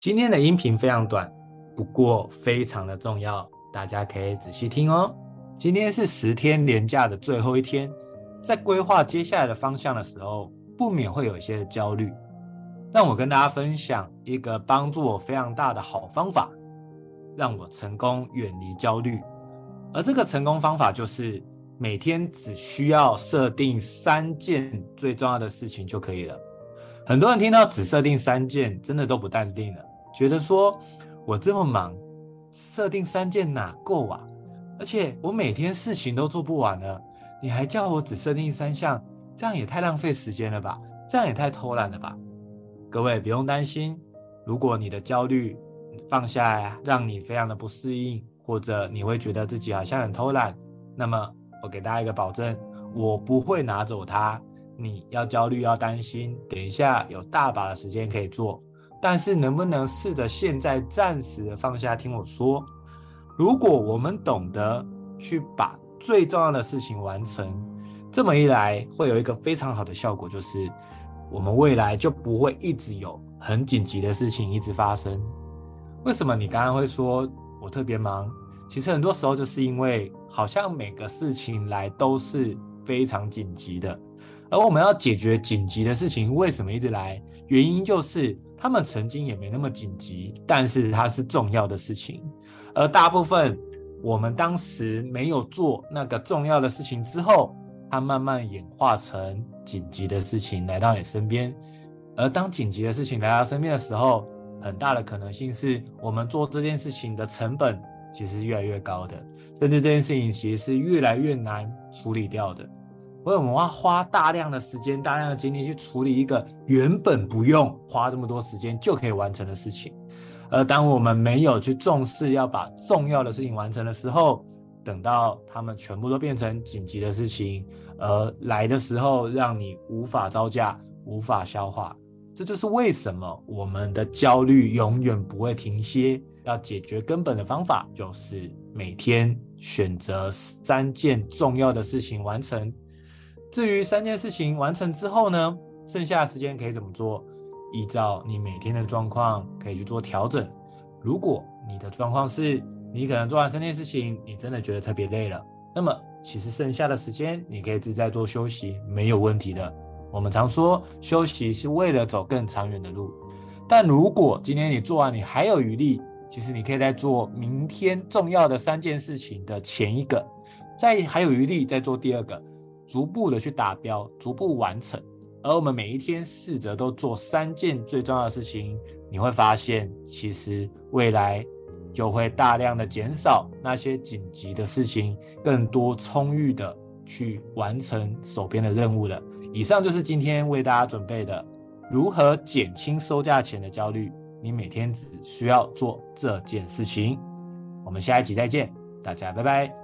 今天的音频非常短，不过非常的重要，大家可以仔细听哦。今天是十天连假的最后一天，在规划接下来的方向的时候，不免会有一些焦虑。让我跟大家分享一个帮助我非常大的好方法，让我成功远离焦虑。而这个成功方法就是每天只需要设定三件最重要的事情就可以了。很多人听到只设定三件，真的都不淡定了，觉得说我这么忙，设定三件哪够啊？而且我每天事情都做不完了，你还叫我只设定三项，这样也太浪费时间了吧？这样也太偷懒了吧？各位不用担心，如果你的焦虑放下来，让你非常的不适应。或者你会觉得自己好像很偷懒，那么我给大家一个保证，我不会拿走它。你要焦虑要担心，等一下有大把的时间可以做，但是能不能试着现在暂时的放下？听我说，如果我们懂得去把最重要的事情完成，这么一来会有一个非常好的效果，就是我们未来就不会一直有很紧急的事情一直发生。为什么你刚刚会说我特别忙？其实很多时候就是因为好像每个事情来都是非常紧急的，而我们要解决紧急的事情，为什么一直来？原因就是他们曾经也没那么紧急，但是它是重要的事情。而大部分我们当时没有做那个重要的事情之后，它慢慢演化成紧急的事情来到你身边。而当紧急的事情来到身边的时候，很大的可能性是我们做这件事情的成本。其实是越来越高的，甚至这件事情其实是越来越难处理掉的。所以我们要花大量的时间、大量的精力去处理一个原本不用花这么多时间就可以完成的事情。而当我们没有去重视要把重要的事情完成的时候，等到他们全部都变成紧急的事情，而来的时候让你无法招架、无法消化。这就是为什么我们的焦虑永远不会停歇。要解决根本的方法，就是每天选择三件重要的事情完成。至于三件事情完成之后呢，剩下的时间可以怎么做？依照你每天的状况可以去做调整。如果你的状况是你可能做完三件事情，你真的觉得特别累了，那么其实剩下的时间你可以自在做休息，没有问题的。我们常说休息是为了走更长远的路，但如果今天你做完，你还有余力。其实你可以在做明天重要的三件事情的前一个，再还有余力再做第二个，逐步的去达标，逐步完成。而我们每一天试着都做三件最重要的事情，你会发现，其实未来就会大量的减少那些紧急的事情，更多充裕的去完成手边的任务了。以上就是今天为大家准备的，如何减轻收价前的焦虑。你每天只需要做这件事情。我们下一集再见，大家拜拜。